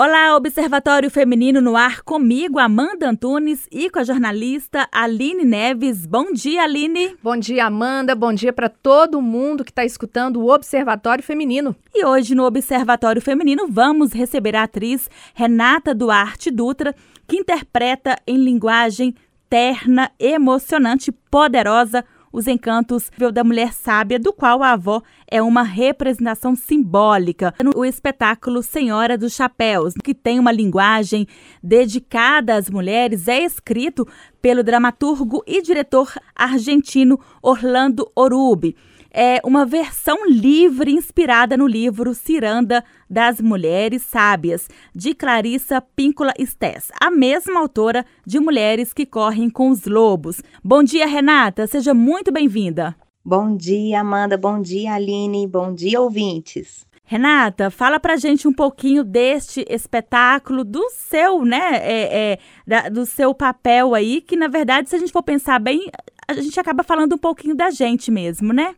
Olá, Observatório Feminino no ar comigo, Amanda Antunes, e com a jornalista Aline Neves. Bom dia, Aline. Bom dia, Amanda. Bom dia para todo mundo que está escutando o Observatório Feminino. E hoje no Observatório Feminino vamos receber a atriz Renata Duarte Dutra, que interpreta em linguagem terna, emocionante, poderosa os encantos da mulher sábia, do qual a avó é uma representação simbólica. O espetáculo Senhora dos Chapéus, que tem uma linguagem dedicada às mulheres, é escrito pelo dramaturgo e diretor argentino Orlando Orubi é uma versão livre inspirada no livro Ciranda das Mulheres Sábias, de Clarissa Píncola Stess, a mesma autora de Mulheres que Correm com os Lobos. Bom dia, Renata, seja muito bem-vinda. Bom dia, Amanda, bom dia, Aline, bom dia, ouvintes. Renata, fala pra gente um pouquinho deste espetáculo, do seu, né, é, é, da, do seu papel aí, que na verdade, se a gente for pensar bem, a gente acaba falando um pouquinho da gente mesmo, né?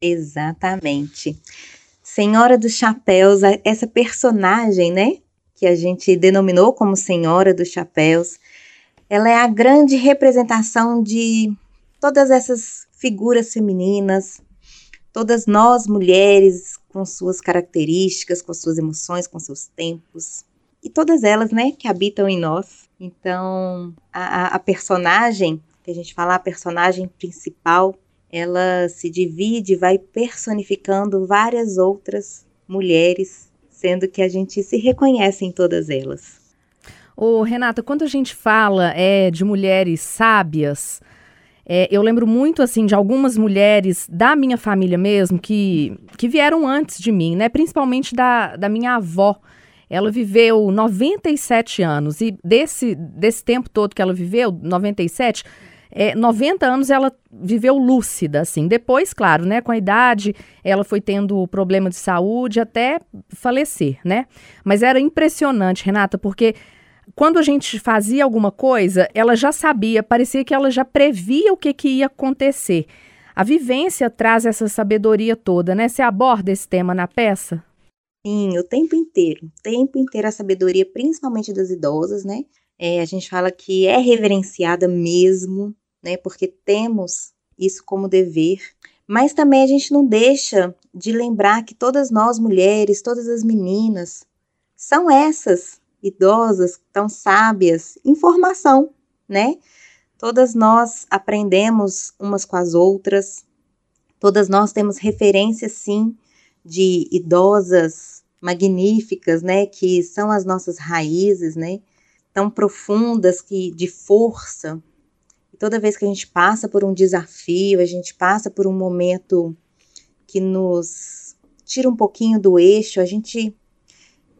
Exatamente. Senhora dos Chapéus, essa personagem, né, que a gente denominou como Senhora dos Chapéus, ela é a grande representação de todas essas figuras femininas, todas nós mulheres com suas características, com suas emoções, com seus tempos, e todas elas, né, que habitam em nós. Então, a, a personagem, que a gente fala, a personagem principal, ela se divide, vai personificando várias outras mulheres, sendo que a gente se reconhece em todas elas. Ô, Renata, quando a gente fala é, de mulheres sábias, é, eu lembro muito assim de algumas mulheres da minha família mesmo que, que vieram antes de mim, né? Principalmente da, da minha avó. Ela viveu 97 anos e desse, desse tempo todo que ela viveu, 97, é, 90 anos ela viveu lúcida, assim. Depois, claro, né, com a idade, ela foi tendo problema de saúde até falecer, né? Mas era impressionante, Renata, porque quando a gente fazia alguma coisa, ela já sabia, parecia que ela já previa o que, que ia acontecer. A vivência traz essa sabedoria toda, né? Você aborda esse tema na peça? Sim, o tempo inteiro. O tempo inteiro a sabedoria, principalmente das idosas, né? É, a gente fala que é reverenciada mesmo, né? Porque temos isso como dever. Mas também a gente não deixa de lembrar que todas nós mulheres, todas as meninas, são essas idosas, tão sábias, em formação, né? Todas nós aprendemos umas com as outras, todas nós temos referências, sim, de idosas magníficas, né? Que são as nossas raízes, né? tão profundas que de força. Toda vez que a gente passa por um desafio, a gente passa por um momento que nos tira um pouquinho do eixo, a gente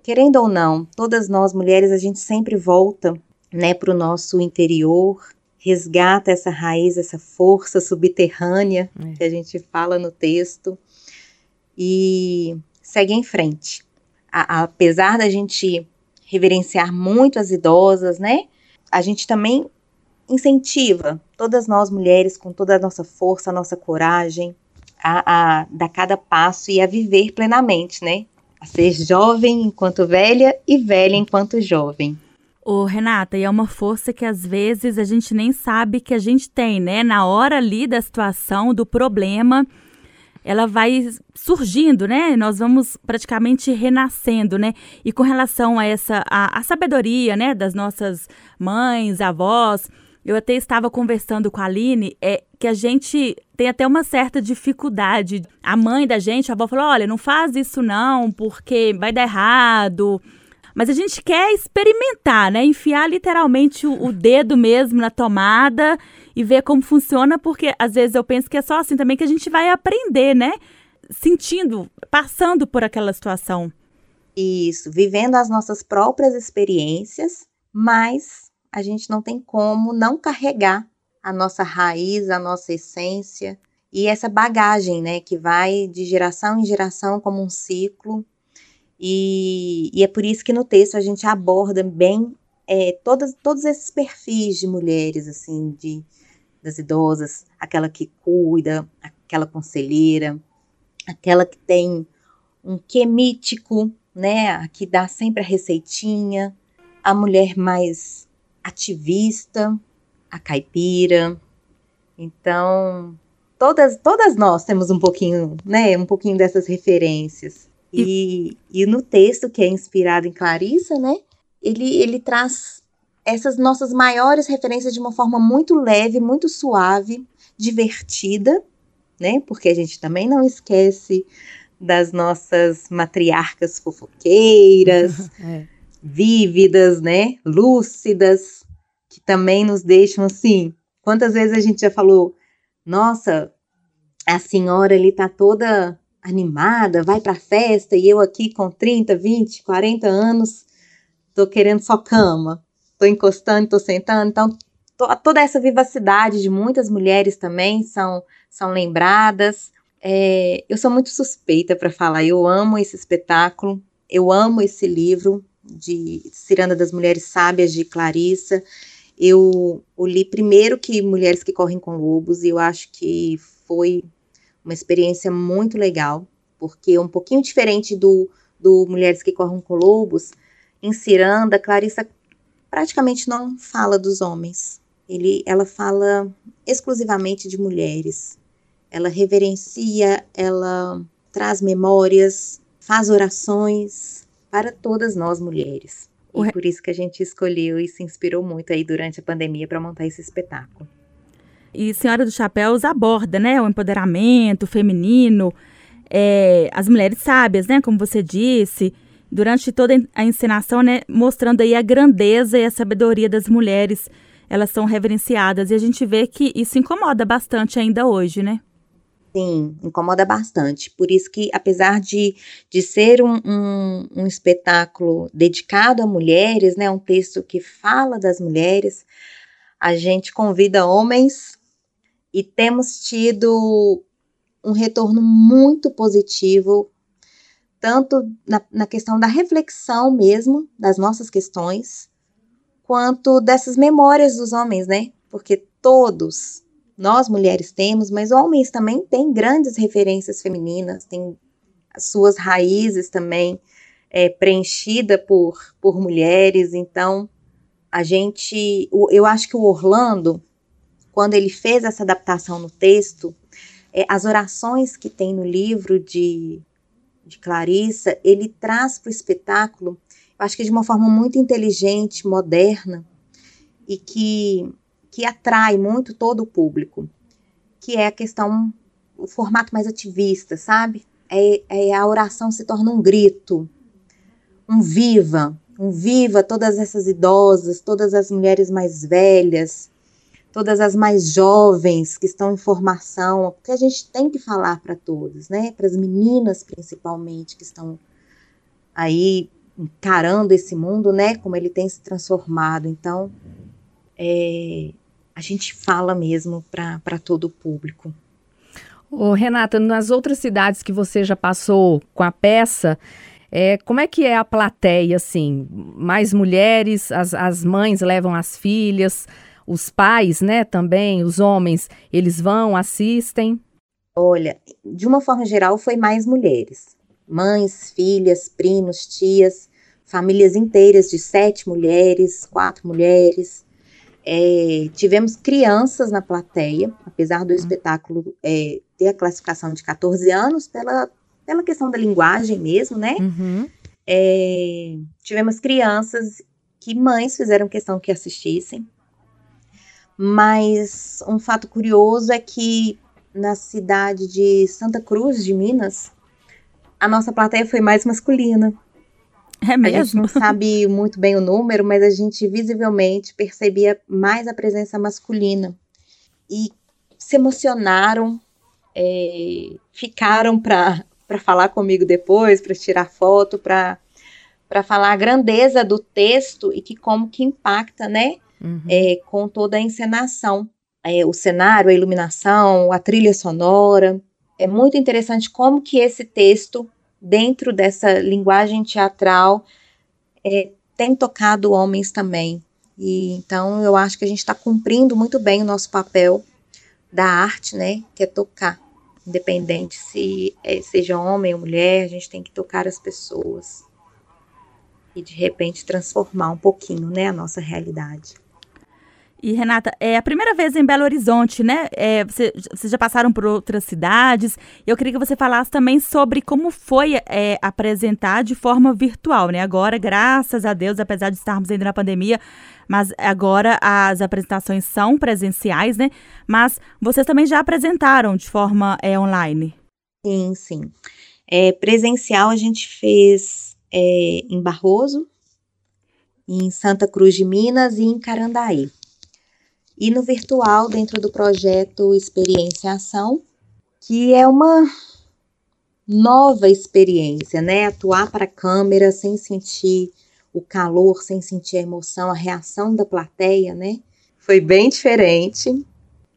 querendo ou não, todas nós mulheres a gente sempre volta, né, para o nosso interior, resgata essa raiz, essa força subterrânea é. que a gente fala no texto e segue em frente. A, apesar da gente reverenciar muito as idosas, né? A gente também incentiva todas nós mulheres com toda a nossa força, a nossa coragem a, a dar cada passo e a viver plenamente, né? A ser jovem enquanto velha e velha enquanto jovem. Ô, Renata, e é uma força que às vezes a gente nem sabe que a gente tem, né? Na hora ali da situação, do problema, ela vai surgindo, né? Nós vamos praticamente renascendo, né? E com relação a essa a, a sabedoria, né, das nossas mães, avós, eu até estava conversando com a Aline, é que a gente tem até uma certa dificuldade. A mãe da gente, a avó falou: "Olha, não faz isso não, porque vai dar errado". Mas a gente quer experimentar, né? Enfiar literalmente o, o dedo mesmo na tomada e ver como funciona, porque às vezes eu penso que é só assim também que a gente vai aprender, né? Sentindo, passando por aquela situação. Isso, vivendo as nossas próprias experiências, mas a gente não tem como não carregar a nossa raiz, a nossa essência e essa bagagem, né, que vai de geração em geração como um ciclo. E, e é por isso que no texto a gente aborda bem é, todas, todos esses perfis de mulheres, assim, de, das idosas, aquela que cuida, aquela conselheira, aquela que tem um quê mítico, né? A que dá sempre a receitinha, a mulher mais ativista, a caipira. Então, todas, todas nós temos um pouquinho, né? Um pouquinho dessas referências. E, e, e no texto que é inspirado em Clarissa, né? Ele, ele traz essas nossas maiores referências de uma forma muito leve, muito suave, divertida, né? Porque a gente também não esquece das nossas matriarcas fofoqueiras, é. Vívidas, né? Lúcidas, que também nos deixam assim. Quantas vezes a gente já falou, nossa, a senhora ali tá toda animada, vai pra festa, e eu aqui com 30, 20, 40 anos, tô querendo só cama, tô encostando, tô sentando. Então, toda essa vivacidade de muitas mulheres também são, são lembradas. É, eu sou muito suspeita para falar, eu amo esse espetáculo, eu amo esse livro de Ciranda das Mulheres Sábias de Clarissa. Eu o li primeiro que Mulheres que Correm com Lobos e eu acho que foi uma experiência muito legal, porque é um pouquinho diferente do, do Mulheres que Correm com Lobos. Em Ciranda, Clarissa praticamente não fala dos homens. Ele, ela fala exclusivamente de mulheres. Ela reverencia, ela traz memórias, faz orações para todas nós mulheres. E por isso que a gente escolheu e se inspirou muito aí durante a pandemia para montar esse espetáculo. E Senhora dos Chapéus aborda, né, o empoderamento feminino, é, as mulheres sábias, né, como você disse, durante toda a encenação, né, mostrando aí a grandeza e a sabedoria das mulheres, elas são reverenciadas e a gente vê que isso incomoda bastante ainda hoje, né? Sim, incomoda bastante. Por isso que, apesar de, de ser um, um, um espetáculo dedicado a mulheres, né, um texto que fala das mulheres, a gente convida homens e temos tido um retorno muito positivo tanto na, na questão da reflexão mesmo das nossas questões, quanto dessas memórias dos homens, né? Porque todos, nós mulheres temos, mas homens também têm grandes referências femininas, têm as suas raízes também é, preenchida por, por mulheres. Então, a gente, eu acho que o Orlando, quando ele fez essa adaptação no texto, é, as orações que tem no livro de de Clarissa, ele traz para o espetáculo, eu acho que de uma forma muito inteligente, moderna, e que, que atrai muito todo o público, que é a questão, o formato mais ativista, sabe? É, é a oração se torna um grito, um viva, um viva todas essas idosas, todas as mulheres mais velhas, todas as mais jovens que estão em formação, porque a gente tem que falar para todas, né? Para as meninas principalmente que estão aí encarando esse mundo, né? Como ele tem se transformado. Então, é, a gente fala mesmo para todo o público. Ô, Renata, nas outras cidades que você já passou com a peça, é, como é que é a plateia, assim? Mais mulheres, as, as mães levam as filhas, os pais, né, também, os homens, eles vão, assistem? Olha, de uma forma geral, foi mais mulheres. Mães, filhas, primos, tias, famílias inteiras de sete mulheres, quatro mulheres. É, tivemos crianças na plateia, apesar do uhum. espetáculo é, ter a classificação de 14 anos, pela, pela questão da linguagem mesmo, né? Uhum. É, tivemos crianças que mães fizeram questão que assistissem. Mas um fato curioso é que na cidade de Santa Cruz de Minas, a nossa plateia foi mais masculina. É mesmo? A gente não sabe muito bem o número, mas a gente visivelmente percebia mais a presença masculina. E se emocionaram, é, ficaram para falar comigo depois, para tirar foto, para falar a grandeza do texto e que como que impacta, né? uhum. é, com toda a encenação, é, o cenário, a iluminação, a trilha sonora. É muito interessante como que esse texto, dentro dessa linguagem teatral, é, tem tocado homens também. E então eu acho que a gente está cumprindo muito bem o nosso papel da arte, né? Que é tocar, independente se é, seja homem ou mulher, a gente tem que tocar as pessoas. e de repente transformar um pouquinho, né, a nossa realidade. E, Renata, é a primeira vez em Belo Horizonte, né? É, você, vocês já passaram por outras cidades. Eu queria que você falasse também sobre como foi é, apresentar de forma virtual, né? Agora, graças a Deus, apesar de estarmos ainda na pandemia, mas agora as apresentações são presenciais, né? Mas vocês também já apresentaram de forma é, online. Sim, sim. É, presencial a gente fez é, em Barroso, em Santa Cruz de Minas e em Carandaí e no virtual dentro do projeto Experiência Ação, que é uma nova experiência, né? Atuar para a câmera sem sentir o calor, sem sentir a emoção, a reação da plateia, né? Foi bem diferente,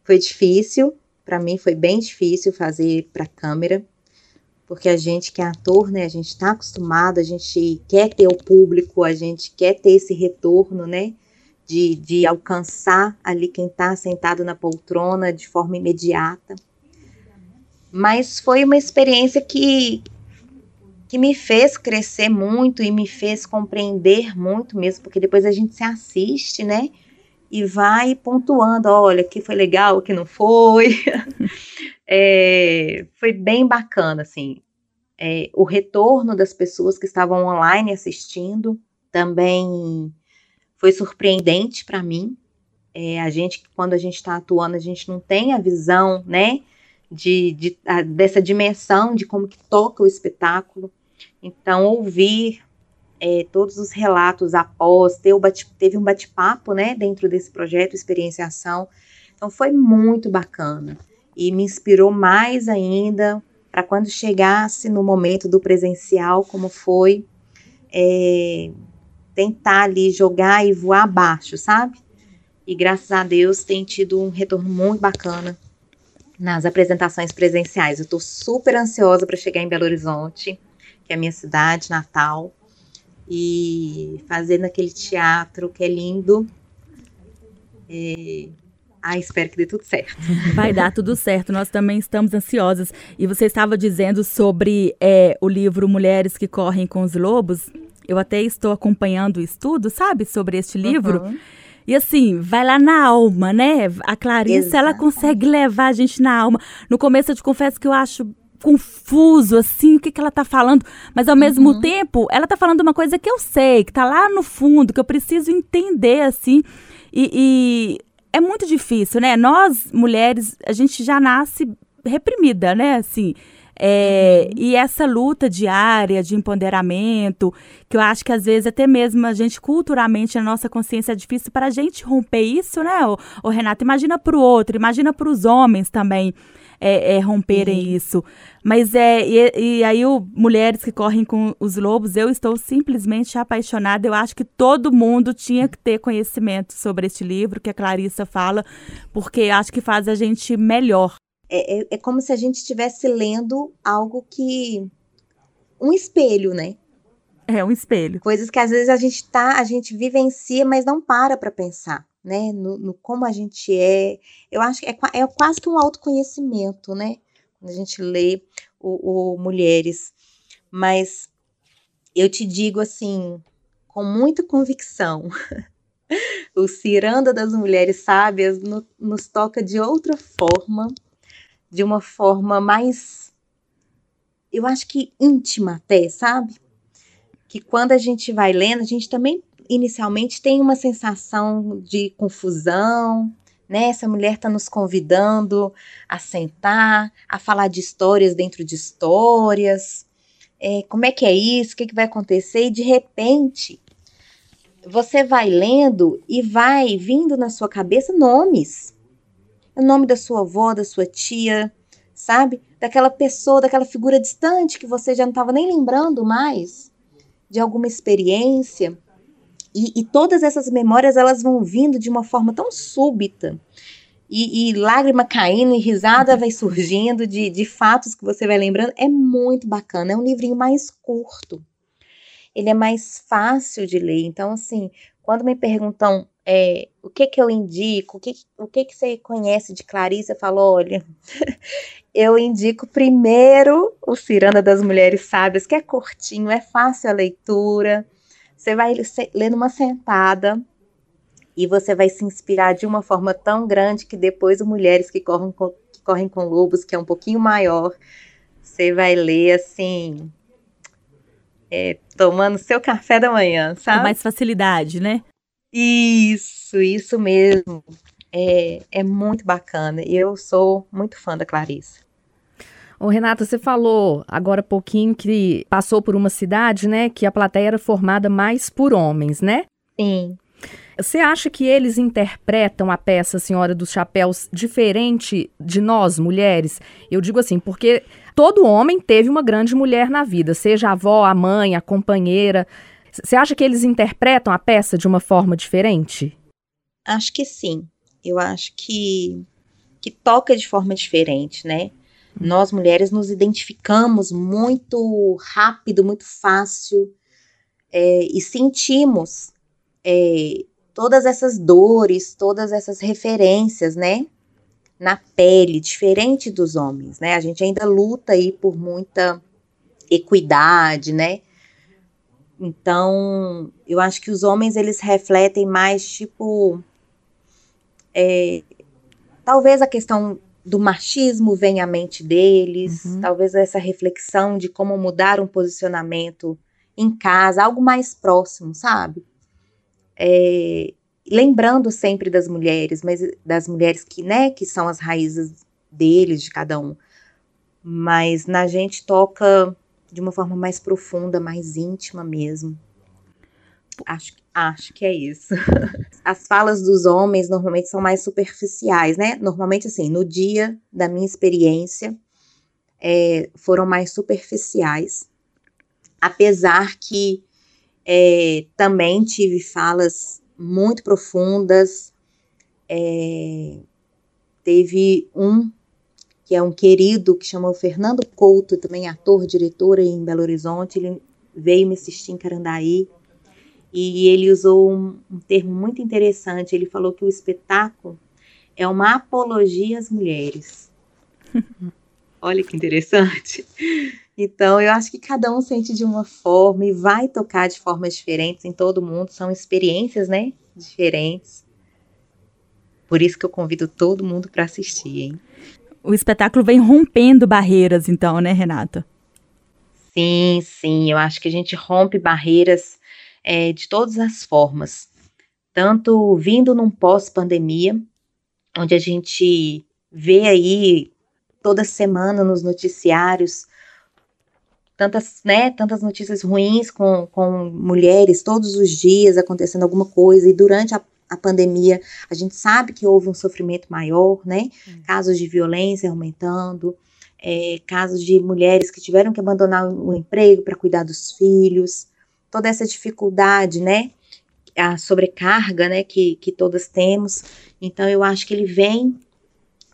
foi difícil, para mim foi bem difícil fazer para a câmera, porque a gente que é ator, né? A gente está acostumado, a gente quer ter o público, a gente quer ter esse retorno, né? De, de alcançar ali quem está sentado na poltrona de forma imediata. Mas foi uma experiência que, que me fez crescer muito e me fez compreender muito mesmo, porque depois a gente se assiste, né? E vai pontuando, olha, que foi legal, que não foi. é, foi bem bacana, assim. É, o retorno das pessoas que estavam online assistindo também foi surpreendente para mim. É, a gente, quando a gente está atuando, a gente não tem a visão, né, de, de a, dessa dimensão de como que toca o espetáculo. Então, ouvir é, todos os relatos após, ter bate, teve um bate-papo, né, dentro desse projeto Experienciação. Então, foi muito bacana e me inspirou mais ainda para quando chegasse no momento do presencial, como foi, é, tentar ali jogar e voar abaixo, sabe? E graças a Deus tem tido um retorno muito bacana nas apresentações presenciais. Eu estou super ansiosa para chegar em Belo Horizonte, que é a minha cidade natal, e fazer naquele teatro que é lindo. E... Ah, espero que dê tudo certo. Vai dar tudo certo. Nós também estamos ansiosas. E você estava dizendo sobre é, o livro Mulheres que Correm com os Lobos. Eu até estou acompanhando o estudo, sabe, sobre este livro. Uhum. E assim, vai lá na alma, né? A Clarice, ela consegue levar a gente na alma. No começo eu te confesso que eu acho confuso, assim, o que, que ela tá falando. Mas ao uhum. mesmo tempo, ela tá falando uma coisa que eu sei, que tá lá no fundo, que eu preciso entender, assim. E, e é muito difícil, né? Nós, mulheres, a gente já nasce reprimida, né? Assim, é, uhum. E essa luta diária de empoderamento, que eu acho que às vezes até mesmo a gente culturalmente, a nossa consciência é difícil para a gente romper isso, né, o, o Renato? Imagina para o outro, imagina para os homens também. É, é, romperem uhum. isso. Mas é, e, e, aí o Mulheres que Correm com os Lobos, eu estou simplesmente apaixonada. Eu acho que todo mundo tinha que ter conhecimento sobre este livro que a Clarissa fala, porque acho que faz a gente melhor é, é, é como se a gente estivesse lendo algo que. um espelho, né? É um espelho. Coisas que às vezes a gente tá, a gente vivencia, mas não para para pensar, né? No, no, como a gente é. Eu acho que é, é quase que um autoconhecimento, né? Quando a gente lê o, o Mulheres. Mas eu te digo assim, com muita convicção. o Ciranda das Mulheres Sábias no, nos toca de outra forma de uma forma mais, eu acho que íntima até, sabe? Que quando a gente vai lendo, a gente também inicialmente tem uma sensação de confusão, né? Essa mulher está nos convidando a sentar, a falar de histórias dentro de histórias. É, como é que é isso? O que, que vai acontecer? E de repente, você vai lendo e vai vindo na sua cabeça nomes o nome da sua avó, da sua tia, sabe? Daquela pessoa, daquela figura distante que você já não estava nem lembrando mais de alguma experiência. E, e, todas essas memórias elas vão vindo de uma forma tão súbita. E, e lágrima caindo e risada vai surgindo de, de fatos que você vai lembrando. É muito bacana. É um livrinho mais curto. Ele é mais fácil de ler. Então, assim, quando me perguntam é, o que que eu indico, o que, o que que você conhece de Clarice, eu falo, olha, eu indico primeiro o Ciranda das Mulheres Sábias, que é curtinho, é fácil a leitura, Você vai ler numa sentada e você vai se inspirar de uma forma tão grande que depois o Mulheres que Correm com, que correm com Lobos, que é um pouquinho maior, você vai ler assim, é, tomando seu café da manhã, sabe? Com mais facilidade, né? Isso, isso mesmo. É, é muito bacana. Eu sou muito fã da Clarice. Ô, Renata, você falou agora há pouquinho que passou por uma cidade, né, que a plateia era formada mais por homens, né? Sim. Você acha que eles interpretam a peça Senhora dos Chapéus diferente de nós, mulheres? Eu digo assim, porque todo homem teve uma grande mulher na vida, seja a avó, a mãe, a companheira. Você acha que eles interpretam a peça de uma forma diferente? Acho que sim. Eu acho que, que toca de forma diferente, né? Nós mulheres nos identificamos muito rápido, muito fácil é, e sentimos é, todas essas dores, todas essas referências, né? Na pele, diferente dos homens, né? A gente ainda luta aí por muita equidade, né? Então, eu acho que os homens eles refletem mais tipo é, talvez a questão do machismo venha à mente deles, uhum. talvez essa reflexão de como mudar um posicionamento em casa, algo mais próximo, sabe? É, lembrando sempre das mulheres, mas das mulheres que, né, que são as raízes deles, de cada um. Mas na gente toca de uma forma mais profunda, mais íntima mesmo. Acho, acho que é isso. As falas dos homens normalmente são mais superficiais, né? Normalmente, assim, no dia da minha experiência, é, foram mais superficiais. Apesar que é, também tive falas muito profundas. É, teve um que é um querido que chamou Fernando Couto, também ator, diretor em Belo Horizonte. Ele veio me assistir em Carandaí e ele usou um, um termo muito interessante. Ele falou que o espetáculo é uma apologia às mulheres. Olha que interessante. Então, eu acho que cada um sente de uma forma e vai tocar de formas diferentes em todo mundo. São experiências, né? Diferentes. Por isso que eu convido todo mundo para assistir, hein? O espetáculo vem rompendo barreiras, então, né, Renata? Sim, sim. Eu acho que a gente rompe barreiras é, de todas as formas. Tanto vindo num pós-pandemia, onde a gente vê aí toda semana nos noticiários tantas, né, tantas notícias ruins com, com mulheres todos os dias acontecendo alguma coisa, e durante a, a pandemia a gente sabe que houve um sofrimento maior, né? Hum. Casos de violência aumentando, é, casos de mulheres que tiveram que abandonar o emprego para cuidar dos filhos, toda essa dificuldade, né? A sobrecarga, né, que, que todas temos. Então, eu acho que ele vem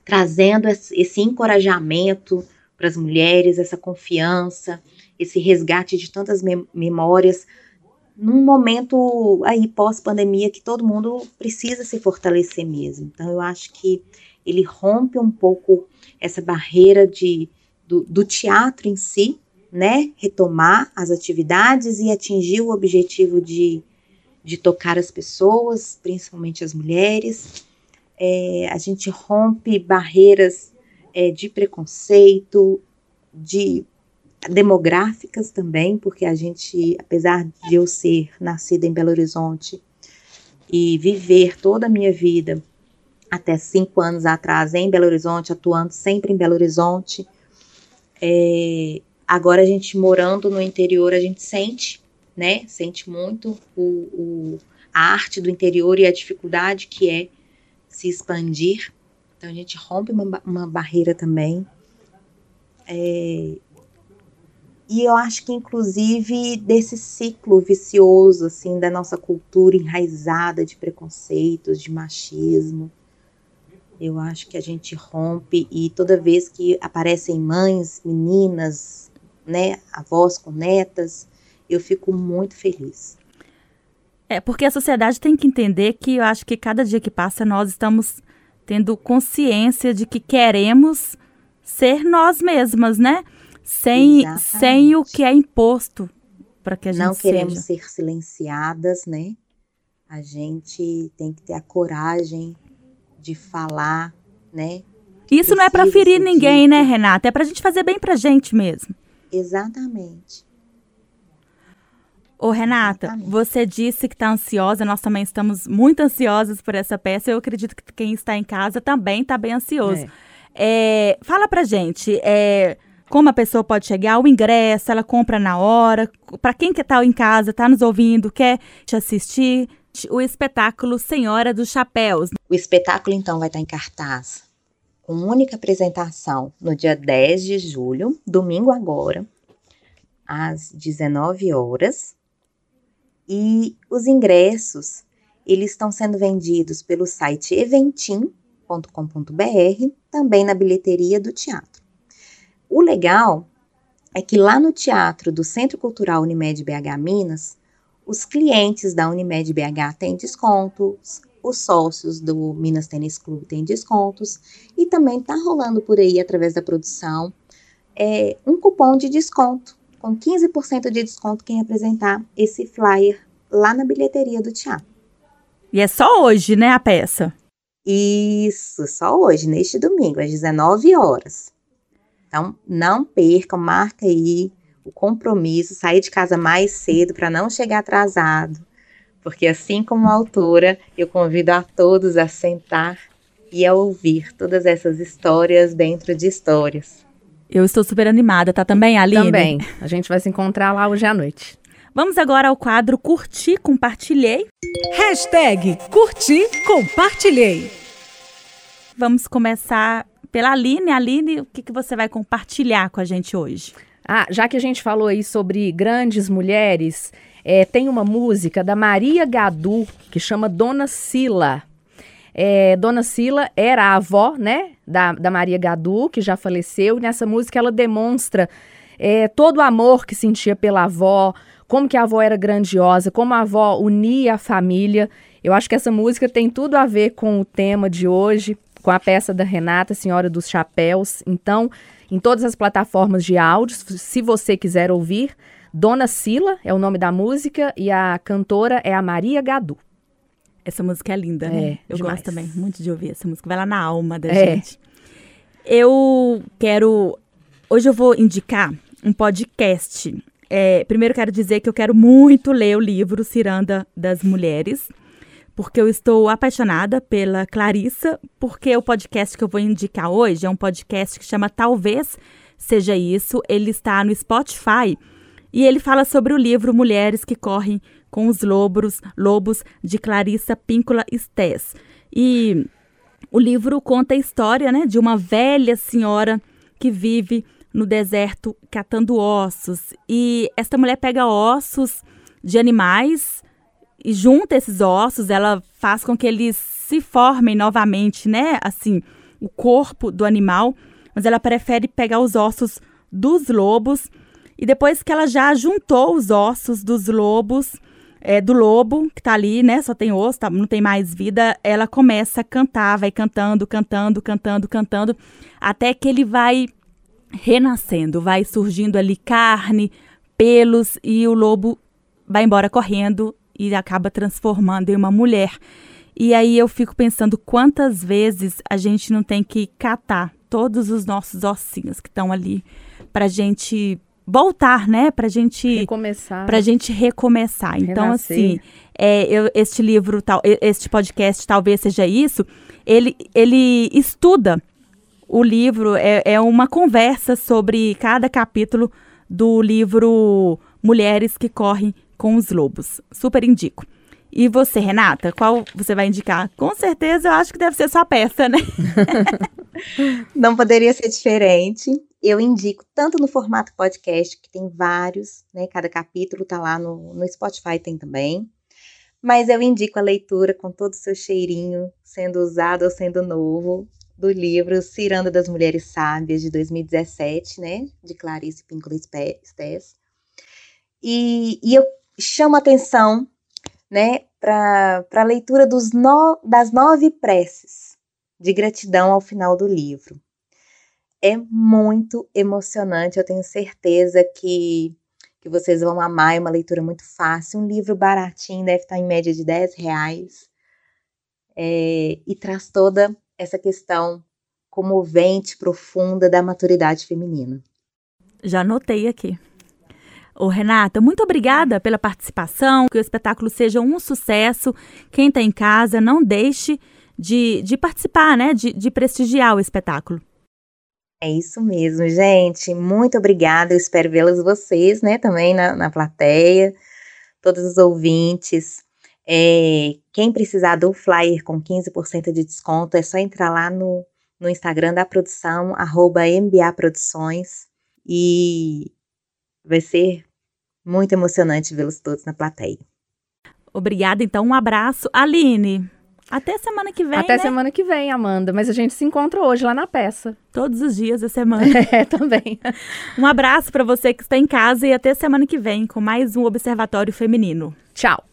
trazendo esse encorajamento para as mulheres, essa confiança, esse resgate de tantas mem memórias, num momento aí pós-pandemia que todo mundo precisa se fortalecer mesmo. Então eu acho que ele rompe um pouco essa barreira de, do, do teatro em si, né? Retomar as atividades e atingir o objetivo de, de tocar as pessoas, principalmente as mulheres. É, a gente rompe barreiras é, de preconceito, de demográficas também, porque a gente, apesar de eu ser nascida em Belo Horizonte e viver toda a minha vida até cinco anos atrás em Belo Horizonte, atuando sempre em Belo Horizonte, é, agora a gente morando no interior, a gente sente, né? Sente muito o, o, a arte do interior e a dificuldade que é se expandir. Então a gente rompe uma, uma barreira também. É, e eu acho que, inclusive, desse ciclo vicioso, assim, da nossa cultura enraizada de preconceitos, de machismo, eu acho que a gente rompe e toda vez que aparecem mães, meninas, né, avós com netas, eu fico muito feliz. É, porque a sociedade tem que entender que eu acho que cada dia que passa nós estamos tendo consciência de que queremos ser nós mesmas, né? Sem, sem o que é imposto para que a gente Não queremos seja. ser silenciadas, né? A gente tem que ter a coragem de falar, né? Isso não é para ferir ninguém, né. Renata? É pra gente fazer bem pra gente mesmo. Exatamente. Ô, Renata, Exatamente. você disse que tá ansiosa, nós também estamos muito ansiosas por essa peça. Eu acredito que quem está em casa também tá bem ansioso. É, fala pra gente, é, como a pessoa pode chegar, o ingresso, ela compra na hora, Pra quem que tá em casa, tá nos ouvindo, quer te assistir, o espetáculo Senhora dos Chapéus. O espetáculo, então, vai estar em cartaz com única apresentação no dia 10 de julho, domingo agora, às 19 horas. E os ingressos, eles estão sendo vendidos pelo site eventim.com.br, também na bilheteria do teatro. O legal é que lá no teatro do Centro Cultural Unimed BH Minas, os clientes da Unimed BH têm descontos, os sócios do Minas Tênis Clube têm descontos e também está rolando por aí, através da produção, é, um cupom de desconto, com 15% de desconto quem apresentar esse flyer lá na bilheteria do teatro. E é só hoje, né, a peça? Isso, só hoje, neste domingo, às 19 horas. Então, não percam, marca aí o compromisso, sair de casa mais cedo para não chegar atrasado. Porque assim como a autora, eu convido a todos a sentar e a ouvir todas essas histórias dentro de histórias. Eu estou super animada, tá também, Aline? Também. A gente vai se encontrar lá hoje à noite. Vamos agora ao quadro Curti, Compartilhei. Hashtag curti, compartilhei. Vamos começar pela Aline. Aline, o que, que você vai compartilhar com a gente hoje? Ah, já que a gente falou aí sobre grandes mulheres, é, tem uma música da Maria Gadu que chama Dona Sila. É, Dona Sila era a avó, né, da, da Maria Gadu, que já faleceu, nessa música ela demonstra é, todo o amor que sentia pela avó, como que a avó era grandiosa, como a avó unia a família. Eu acho que essa música tem tudo a ver com o tema de hoje, com a peça da Renata, Senhora dos Chapéus. Então, em todas as plataformas de áudios, se você quiser ouvir, Dona Sila é o nome da música e a cantora é a Maria Gadu. Essa música é linda, É, né? Eu demais. gosto também muito de ouvir essa música. Vai lá na alma da É. gente. Eu quero. Hoje eu vou indicar um podcast. É, primeiro quero dizer que eu quero muito ler o livro Ciranda das Mulheres, porque eu estou apaixonada pela Clarissa, porque o podcast que eu vou indicar hoje é um podcast que chama Talvez Seja Isso. Ele está no Spotify e ele fala sobre o livro Mulheres que Correm com os Lobos, Lobos de Clarissa Píncola Estés. E o livro conta a história né, de uma velha senhora que vive no deserto catando ossos. E esta mulher pega ossos de animais e junta esses ossos, ela faz com que eles se formem novamente, né? Assim, o corpo do animal, mas ela prefere pegar os ossos dos lobos e depois que ela já juntou os ossos dos lobos, é, do lobo que tá ali, né? Só tem osso, tá, não tem mais vida. Ela começa a cantar, vai cantando, cantando, cantando, cantando, até que ele vai renascendo, vai surgindo ali carne, pelos e o lobo vai embora correndo e acaba transformando em uma mulher. E aí eu fico pensando quantas vezes a gente não tem que catar todos os nossos ossinhos que estão ali pra gente voltar, né? Pra gente Recomeçar. pra gente recomeçar. Então, Renascer. assim, é, eu- este livro, tal, este podcast talvez seja isso. Ele, ele estuda o livro, é, é uma conversa sobre cada capítulo do livro Mulheres que Correm com os Lobos. Super indico. E você, Renata, qual você vai indicar? Com certeza eu acho que deve ser sua peça, né? Não poderia ser diferente. Eu indico tanto no formato podcast, que tem vários, né? Cada capítulo tá lá no, no Spotify, tem também. Mas eu indico a leitura com todo o seu cheirinho, sendo usado ou sendo novo, do livro Ciranda das Mulheres Sábias, de 2017, né? De Clarice Pinkola Stess. E, e eu chamo a atenção, né, para a leitura no, das nove preces de gratidão ao final do livro. É muito emocionante, eu tenho certeza que, que vocês vão amar. É uma leitura muito fácil, um livro baratinho, deve estar em média de 10 reais. É, e traz toda essa questão comovente, profunda da maturidade feminina. Já anotei aqui. Ô, Renata, muito obrigada pela participação, que o espetáculo seja um sucesso. Quem está em casa, não deixe de, de participar, né? De, de prestigiar o espetáculo. É isso mesmo, gente. Muito obrigada. Eu espero vê-las vocês, né, também na, na plateia, todos os ouvintes. É, quem precisar do flyer com 15% de desconto, é só entrar lá no, no Instagram da produção, arroba MBA Produções, e vai ser muito emocionante vê-los todos na plateia. Obrigada, então, um abraço. Aline, até semana que vem. Até né? semana que vem, Amanda. Mas a gente se encontra hoje lá na peça. Todos os dias da semana. É, também. Um abraço para você que está em casa e até semana que vem com mais um Observatório Feminino. Tchau.